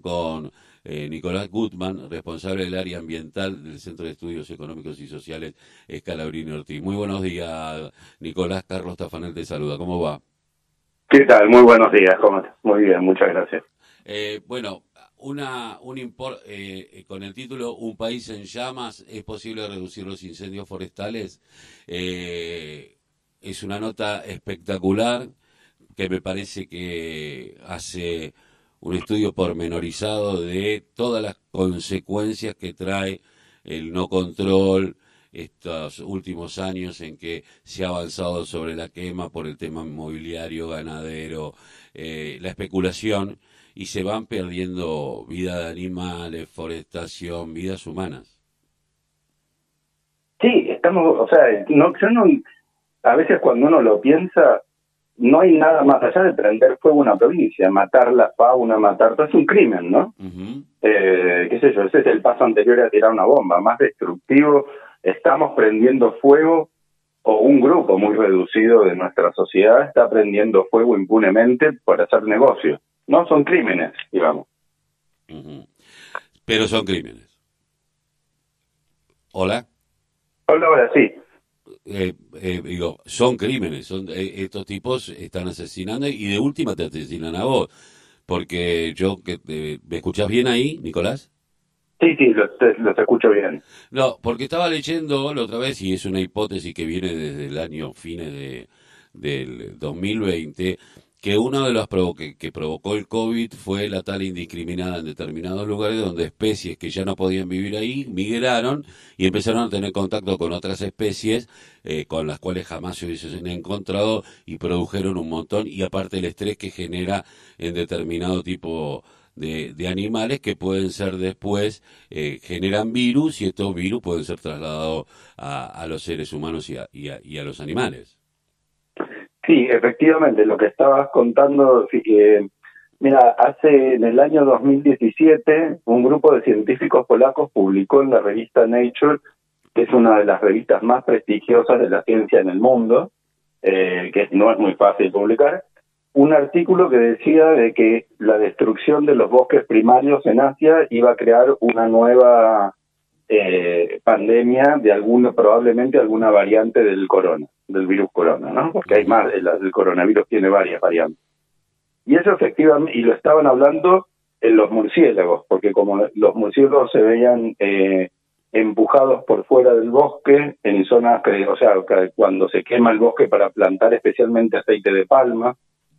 con eh, Nicolás Gutman, responsable del área ambiental del Centro de Estudios Económicos y Sociales Escalabrini Ortiz. Muy buenos días, Nicolás. Carlos Tafanel te saluda. ¿Cómo va? ¿Qué tal? Muy buenos días. ¿Cómo Muy bien, muchas gracias. Eh, bueno, una, un eh, con el título Un país en llamas, ¿es posible reducir los incendios forestales? Eh, es una nota espectacular que me parece que hace un estudio pormenorizado de todas las consecuencias que trae el no control, estos últimos años en que se ha avanzado sobre la quema por el tema inmobiliario, ganadero, eh, la especulación, y se van perdiendo vida de animales, forestación, vidas humanas. Sí, estamos, o sea, no, a veces cuando uno lo piensa, no hay nada más allá de prender fuego a una provincia, matar la fauna, matar todo, es un crimen, ¿no? eh, qué sé yo, ese es el paso anterior a tirar una bomba, más destructivo, estamos prendiendo fuego o un grupo muy reducido de nuestra sociedad está prendiendo fuego impunemente por hacer negocios. No son crímenes, digamos. Pero son crímenes. Hola. Hola, hola, sí. Eh, eh, digo, son crímenes, son eh, estos tipos están asesinando y de última te asesinan a vos. Porque yo, que ¿me escuchás bien ahí, Nicolás? Sí, sí, los, los escucho bien. No, porque estaba leyendo la otra vez, y es una hipótesis que viene desde el año fines de, del 2020, que uno de los que, provocó el COVID fue la tal indiscriminada en determinados lugares donde especies que ya no podían vivir ahí migraron y empezaron a tener contacto con otras especies eh, con las cuales jamás se hubiesen encontrado y produjeron un montón y aparte el estrés que genera en determinado tipo de, animales que pueden ser después, eh, generan virus y estos virus pueden ser trasladados a, los seres humanos y y a los animales. Sí, efectivamente, lo que estabas contando, mira, hace en el año 2017 un grupo de científicos polacos publicó en la revista Nature, que es una de las revistas más prestigiosas de la ciencia en el mundo, eh, que no es muy fácil publicar, un artículo que decía de que la destrucción de los bosques primarios en Asia iba a crear una nueva eh, pandemia de alguna, probablemente alguna variante del corona, del virus corona, ¿no? Porque hay más, el, el coronavirus tiene varias variantes. Y eso efectivamente, y lo estaban hablando en los murciélagos, porque como los murciélagos se veían eh, empujados por fuera del bosque, en zonas que, o sea, cuando se quema el bosque para plantar especialmente aceite de palma,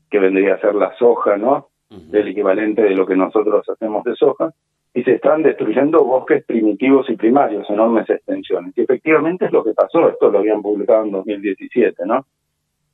que vendría a ser la soja, ¿no? El equivalente de lo que nosotros hacemos de soja, y se están destruyendo bosques primitivos y primarios, enormes extensiones. Y efectivamente es lo que pasó, esto lo habían publicado en 2017, ¿no?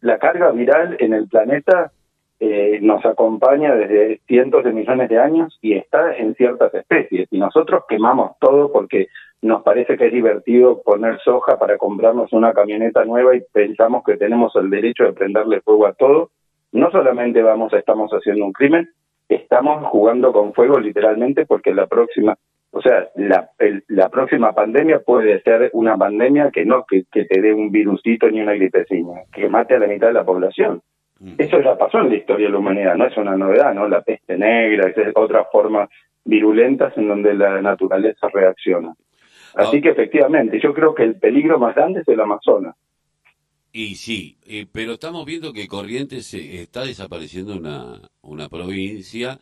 La carga viral en el planeta eh, nos acompaña desde cientos de millones de años y está en ciertas especies. Y nosotros quemamos todo porque nos parece que es divertido poner soja para comprarnos una camioneta nueva y pensamos que tenemos el derecho de prenderle fuego a todo. No solamente vamos, estamos haciendo un crimen, estamos jugando con fuego literalmente porque la próxima, o sea, la, la próxima pandemia puede ser una pandemia que no que, te dé un virusito ni una gripecina, que mate a la mitad de la población. Eso ya pasó en la historia de la humanidad, no es una novedad, ¿no? La peste negra, es otras formas virulentas en donde la naturaleza reacciona. Así ah. que efectivamente, yo creo que el peligro más grande es el Amazonas. Y sí, eh, pero estamos viendo que Corrientes está desapareciendo una, una provincia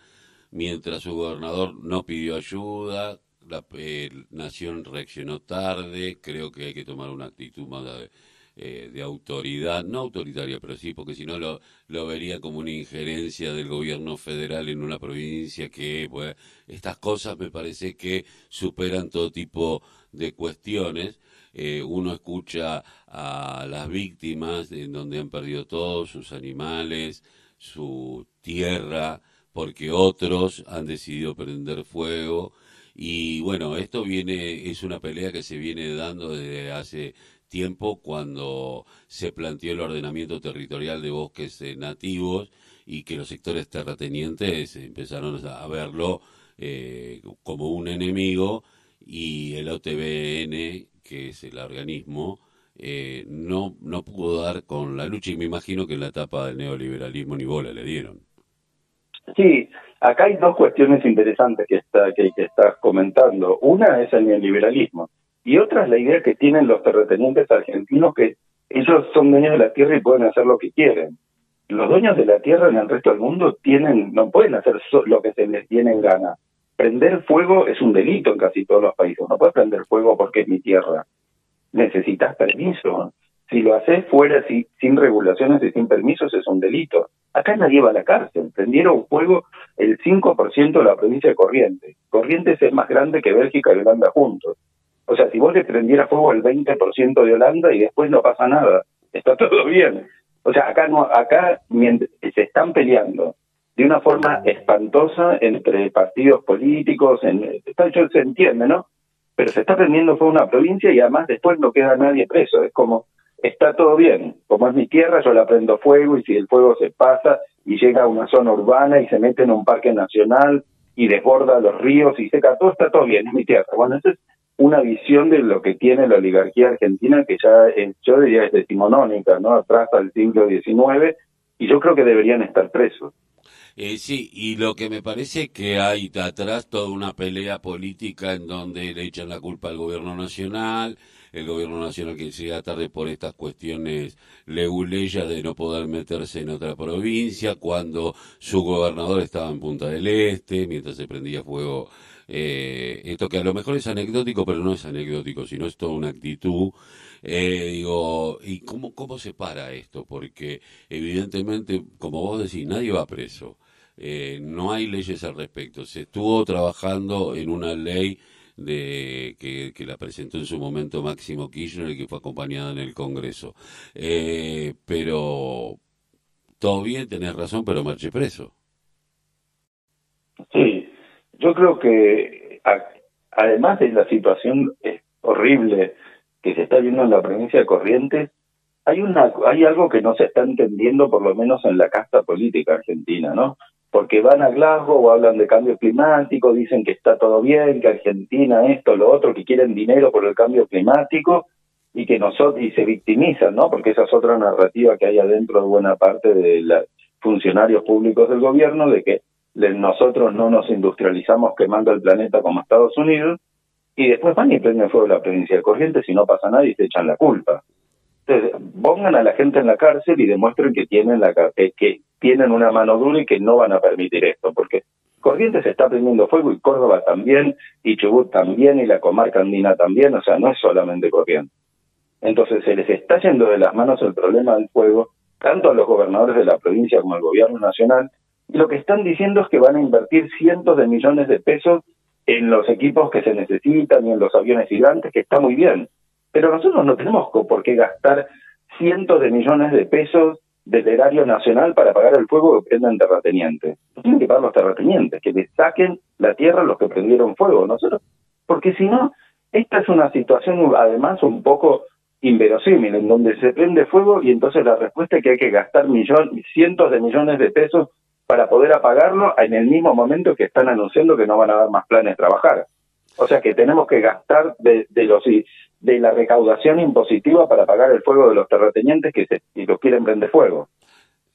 mientras su gobernador no pidió ayuda, la eh, nación reaccionó tarde, creo que hay que tomar una actitud más de, eh, de autoridad, no autoritaria, pero sí, porque si no lo, lo vería como una injerencia del gobierno federal en una provincia que, pues, estas cosas me parece que superan todo tipo de cuestiones eh, uno escucha a las víctimas en donde han perdido todos sus animales, su tierra, porque otros han decidido prender fuego. Y bueno, esto viene, es una pelea que se viene dando desde hace tiempo cuando se planteó el ordenamiento territorial de bosques eh, nativos y que los sectores terratenientes empezaron a verlo eh, como un enemigo y el OTBN que es el organismo, eh, no, no pudo dar con la lucha y me imagino que en la etapa del neoliberalismo ni bola le dieron. Sí, acá hay dos cuestiones interesantes que, está, que, estás comentando. Una es el neoliberalismo y otra es la idea que tienen los terratenientes argentinos que ellos son dueños de la tierra y pueden hacer lo que quieren. Los dueños de la tierra en el resto del mundo tienen, no pueden hacer lo que se les tiene en gana. Prender fuego es un delito en casi todos los países. No puedes prender fuego porque es mi tierra. Necesitas permiso. Si lo haces fuera sin regulaciones y sin permisos es un delito. Acá nadie va a la cárcel. Prendieron fuego el 5% de la provincia de Corrientes. Corrientes es más grande que Bélgica y Holanda juntos. O sea, si vos le prendieras fuego el 20% de Holanda y después no pasa nada, está todo bien. O sea, acá no, acá se están peleando de una forma espantosa entre partidos políticos, en, está, se entiende, ¿no? Pero se está prendiendo fuego una provincia y además después no queda nadie preso. Es como, está todo bien, como es mi tierra, yo la prendo fuego y si el fuego se pasa y llega a una zona urbana y se mete en un parque nacional y desborda los ríos y seca todo, está todo bien, es mi tierra. Bueno, eso es una visión de lo que tiene la oligarquía argentina que ya yo diría es decimonónica, ¿no? Atrás al siglo XIX y yo creo que deberían estar presos. Eh, sí, y lo que me parece que hay atrás toda una pelea política en donde le echan la culpa al gobierno nacional, el gobierno nacional que llega tarde por estas cuestiones leguleyas de no poder meterse en otra provincia, cuando su gobernador estaba en Punta del Este, mientras se prendía fuego eh, esto que a lo mejor es anecdótico, pero no es anecdótico, sino es toda una actitud. Eh, digo, ¿y cómo, cómo se para esto? Porque evidentemente, como vos decís, nadie va preso. Eh, no hay leyes al respecto. Se estuvo trabajando en una ley de que, la presentó en su momento Máximo Kirchner que fue acompañada en el Congreso. Eh, pero todo bien, tenés razón, pero marche preso. Sí, yo creo que además de la situación horrible que se está viendo en la provincia de Corrientes, hay una hay algo que no se está entendiendo por lo menos en la casta política argentina, ¿no? Porque van a Glasgow, hablan de cambio climático, dicen que está todo bien, que Argentina esto, lo otro, que quieren dinero por el cambio climático y que nosotros y se victimizan, ¿no? Porque esa es otra narrativa que hay adentro de buena parte de los funcionarios públicos del gobierno de que nosotros no nos industrializamos quemando el planeta como Estados Unidos, y después van y prenden fuego la provincia de Corrientes y no pasa nada y se echan la culpa. Pongan a la gente en la cárcel y demuestren que tienen, la, que tienen una mano dura y que no van a permitir esto, porque Corrientes está prendiendo fuego y Córdoba también, y Chubut también, y la comarca andina también, o sea, no es solamente Corrientes. Entonces se les está yendo de las manos el problema del fuego, tanto a los gobernadores de la provincia como al gobierno nacional, y lo que están diciendo es que van a invertir cientos de millones de pesos en los equipos que se necesitan y en los aviones gigantes, que está muy bien. Pero nosotros no tenemos por qué gastar cientos de millones de pesos del erario nacional para pagar el fuego que prendan terratenientes. Tienen que pagar los terratenientes, que le saquen la tierra los que prendieron fuego. Nosotros, porque si no, esta es una situación además un poco inverosímil, en donde se prende fuego y entonces la respuesta es que hay que gastar millones, cientos de millones de pesos para poder apagarlo en el mismo momento que están anunciando que no van a dar más planes de trabajar. O sea que tenemos que gastar de, de los de la recaudación impositiva para pagar el fuego de los terratenientes que se, y los quieren prender fuego.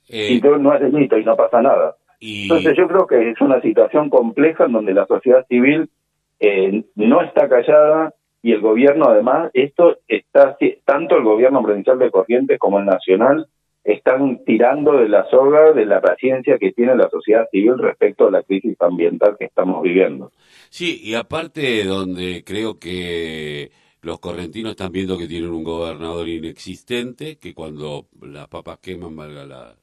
Eh, y no es delito y no pasa nada. Entonces yo creo que es una situación compleja en donde la sociedad civil eh, no está callada y el gobierno además, esto está, tanto el gobierno provincial de Corrientes como el nacional, están tirando de la soga de la paciencia que tiene la sociedad civil respecto a la crisis ambiental que estamos viviendo. Sí, y aparte donde creo que los correntinos están viendo que tienen un gobernador inexistente, que cuando las papas queman, valga la,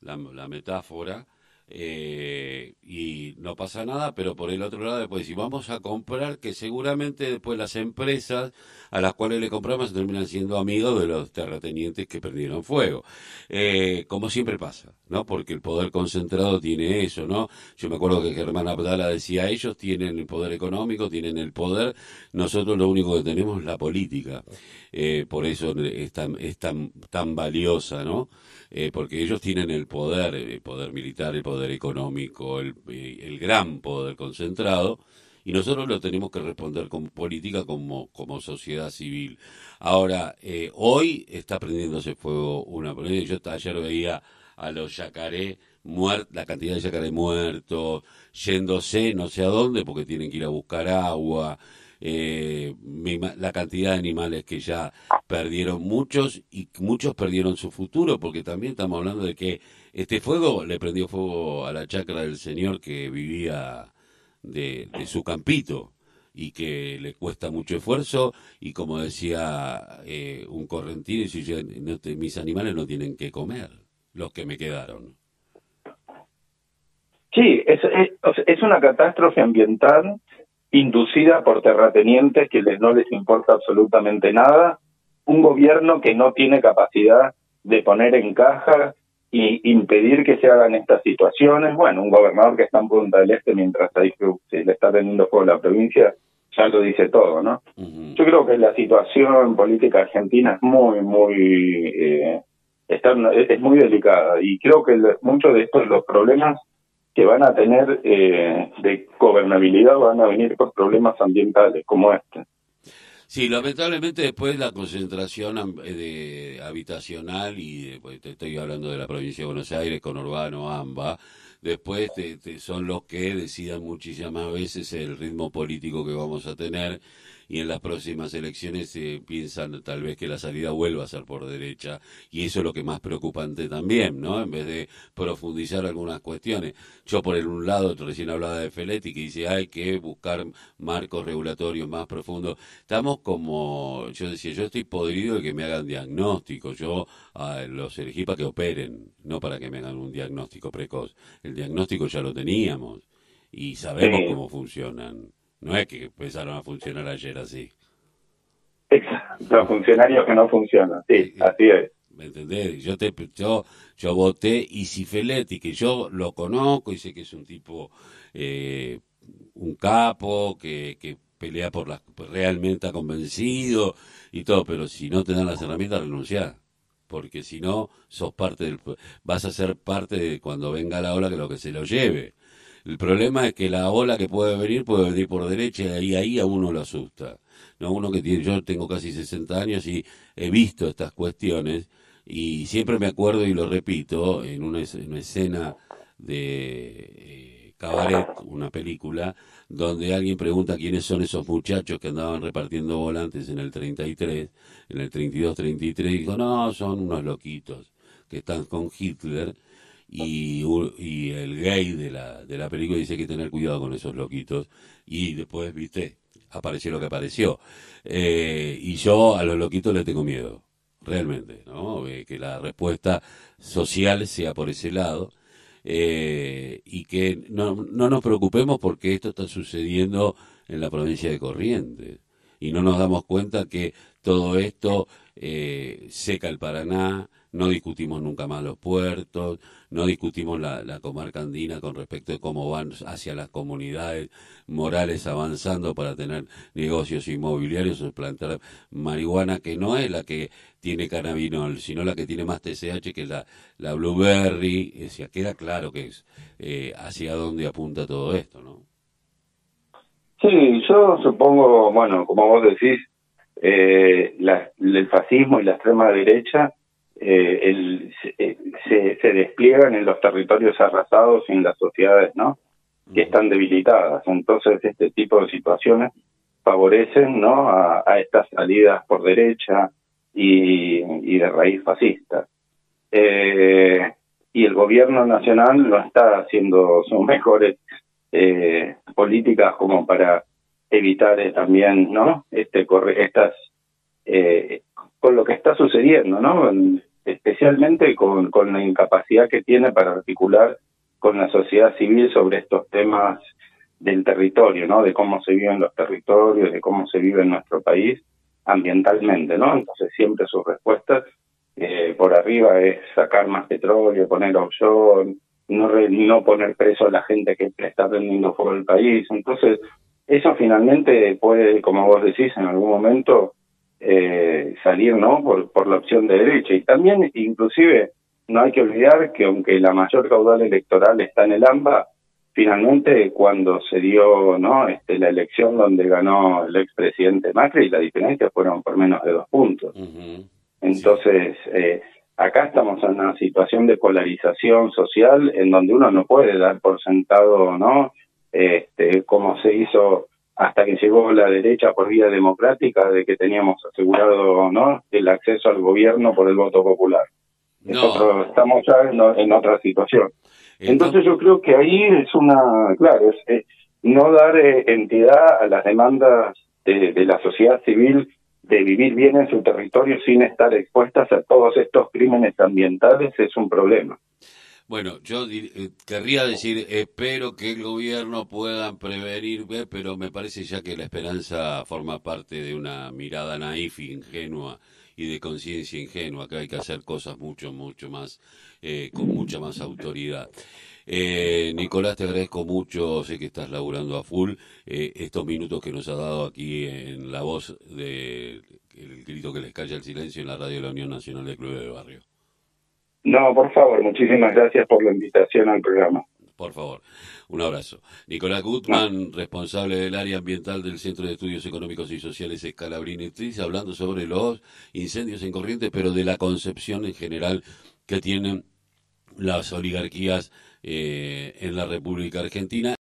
la metáfora, eh, y no pasa nada, pero por el otro lado después si vamos a comprar, que seguramente después las empresas a las cuales le compramos terminan siendo amigos de los terratenientes que perdieron fuego. Eh, como siempre pasa, ¿no? Porque el poder concentrado tiene eso, ¿no? Yo me acuerdo que Germán Abdala decía, ellos tienen el poder económico, tienen el poder, nosotros lo único que tenemos es la política. Eh, por eso es tan, es tan, tan valiosa, ¿no? Eh, porque ellos tienen el poder, el poder militar, el poder económico, el, eh, el gran poder concentrado, y nosotros lo tenemos que responder con política como, como sociedad civil. Ahora, hoy está prendiéndose fuego una... Yo ayer veía a los yacaré la cantidad de yacaré muertos, yéndose no sé a dónde porque tienen que ir a buscar agua, eh, la cantidad de animales que ya perdieron muchos y muchos perdieron su futuro porque también estamos hablando de que este fuego le prendió fuego a la chacra del señor que vivía de, su campito y que le cuesta mucho esfuerzo y como decía eh, un correntino, mis animales no tienen que comer, los que me quedaron. Sí, es, es, una catástrofe ambiental inducida por terratenientes que les, no les importa absolutamente nada, un gobierno que no tiene capacidad de poner en caja y impedir que se hagan estas situaciones. Bueno, un gobernador que está en Punta del Este mientras ahí se le está teniendo fuego la provincia, ya lo dice todo, ¿no? Yo creo que la situación política argentina es muy, muy, eh, está, es muy delicada y creo que muchos de estos los problemas que van a tener eh, de gobernabilidad van a venir por problemas ambientales como este. Sí, lamentablemente después la concentración eh, de, habitacional y pues, te estoy hablando de la provincia de Buenos Aires con Urbano, AMBA, después son los que decidan muchísimas veces el ritmo político que vamos a tener y en las próximas elecciones se piensan tal vez que la salida vuelva a ser por derecha y eso es lo que más preocupante también, ¿no? En vez de profundizar algunas cuestiones. Yo por el un lado recién hablaba de Feletti que dice hay que buscar marcos regulatorios más profundos. Estamos como, yo decía, yo estoy podrido de que me hagan diagnóstico, yo los elegí para que operen, no para que me hagan un diagnóstico precoz. El diagnóstico ya lo teníamos y sabemos cómo funcionan. No es que empezaron a funcionar ayer así. Exacto, los funcionarios que no funcionan, sí, así es. ¿Me entendés? Yo, te, yo, yo voté Isifeletti, que yo lo conozco y sé que es un tipo, eh, un capo, que, que pelea por las, realmente está convencido y todo, pero si no te dan las herramientas, renunciar. Porque si no, sos parte del, vas a ser parte de cuando venga la ola que lo que se lo lleve. El problema es que la ola que puede venir puede venir por derecha y ahí a uno lo asusta. No uno que tiene, yo tengo casi 60 años y he visto estas cuestiones y siempre me acuerdo y lo repito en una, escena de eh, Cabaret, una película, donde alguien pregunta quiénes son esos muchachos que andaban repartiendo volantes en el 33, en el 32-33, y dijo, no, son unos loquitos que están con Hitler y, y el gay de la, de la película dice que hay que tener cuidado con esos loquitos y después, viste, apareció lo que apareció. Eh, y yo a los loquitos les tengo miedo, realmente, ¿no? que la respuesta social sea por ese lado. Eh, y que no, no nos preocupemos porque esto está sucediendo en la provincia de Corrientes y no nos damos cuenta que todo esto eh, seca el Paraná, no discutimos nunca más los puertos, no discutimos la, comarca andina con respecto de cómo van hacia las comunidades morales avanzando para tener negocios inmobiliarios o plantar marihuana que no es la que tiene cannabinol, sino la que tiene más TSH que la, la blueberry, o sea, queda claro que es eh, hacia dónde apunta todo esto, ¿no? Sí, yo supongo, bueno, como vos decís, eh, el fascismo y la extrema derecha eh, el, eh, se, se, despliegan en los territorios arrasados y en las sociedades no que están debilitadas. Entonces este tipo de situaciones favorecen no a, estas salidas por derecha y, y de raíz fascista. Eh, y el gobierno nacional no está haciendo sus mejores eh, políticas como para evitar también no este corre estas eh, con lo que está sucediendo, ¿no? Especialmente con, con la incapacidad que tiene para articular con la sociedad civil sobre estos temas del territorio, ¿no? De cómo se viven los territorios, de cómo se vive en nuestro país ambientalmente, ¿no? Entonces siempre sus respuestas eh, por arriba es sacar más petróleo, poner offshore, no, no poner preso a la gente que está prendiendo fuego el país. Entonces, eso finalmente puede, como vos decís, en algún momento eh, salir no por, por la opción de derecha. Y también inclusive no hay que olvidar que aunque la mayor caudal electoral está en el AMBA finalmente cuando se dio no este la elección donde ganó el expresidente Macri la diferencia fueron por menos de dos puntos. Entonces eh, acá estamos en una situación de polarización social en donde uno no puede dar por sentado, ¿no? Este, como se hizo hasta que llegó la derecha por vía democrática de que teníamos asegurado, ¿no? El acceso al gobierno por el voto popular. Nosotros estamos ya en, otra situación. Entonces yo creo que ahí es una, claro, es, eh, no dar eh, entidad a las demandas de, de la sociedad civil de vivir bien en su territorio sin estar expuestas a todos estos crímenes ambientales es un problema. Bueno, yo eh, querría decir, espero que el gobierno pueda prevenir, eh, pero me parece ya que la esperanza forma parte de una mirada naif, ingenua y de conciencia ingenua, que hay que hacer cosas mucho, mucho más, eh, con mucha más autoridad. Eh, Nicolás, te agradezco mucho, sé que estás laburando a full, eh, estos minutos que nos ha dado aquí en la voz del el grito que les calla el silencio en la radio de la Unión Nacional de Clubes de Barrio. No, por favor, muchísimas gracias por la invitación al programa. Por favor, un abrazo. Nicolás Gutman, responsable del área ambiental del Centro de Estudios Económicos y Sociales Escalabrini hablando sobre los incendios en corriente, pero de la concepción en general que tienen las oligarquías eh, en la República Argentina.